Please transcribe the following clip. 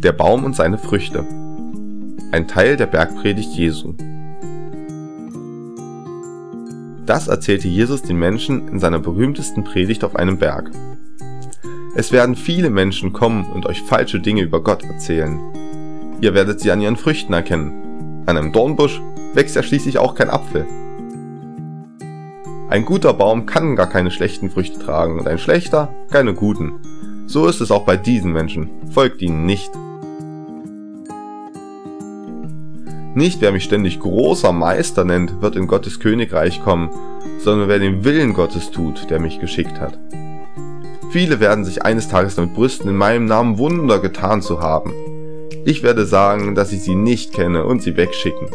Der Baum und seine Früchte. Ein Teil der Bergpredigt Jesu. Das erzählte Jesus den Menschen in seiner berühmtesten Predigt auf einem Berg. Es werden viele Menschen kommen und euch falsche Dinge über Gott erzählen. Ihr werdet sie an ihren Früchten erkennen. An einem Dornbusch wächst ja schließlich auch kein Apfel. Ein guter Baum kann gar keine schlechten Früchte tragen und ein schlechter keine guten. So ist es auch bei diesen Menschen. Folgt ihnen nicht. Nicht wer mich ständig großer Meister nennt, wird in Gottes Königreich kommen, sondern wer den Willen Gottes tut, der mich geschickt hat. Viele werden sich eines Tages damit brüsten, in meinem Namen Wunder getan zu haben. Ich werde sagen, dass ich sie nicht kenne und sie wegschicken.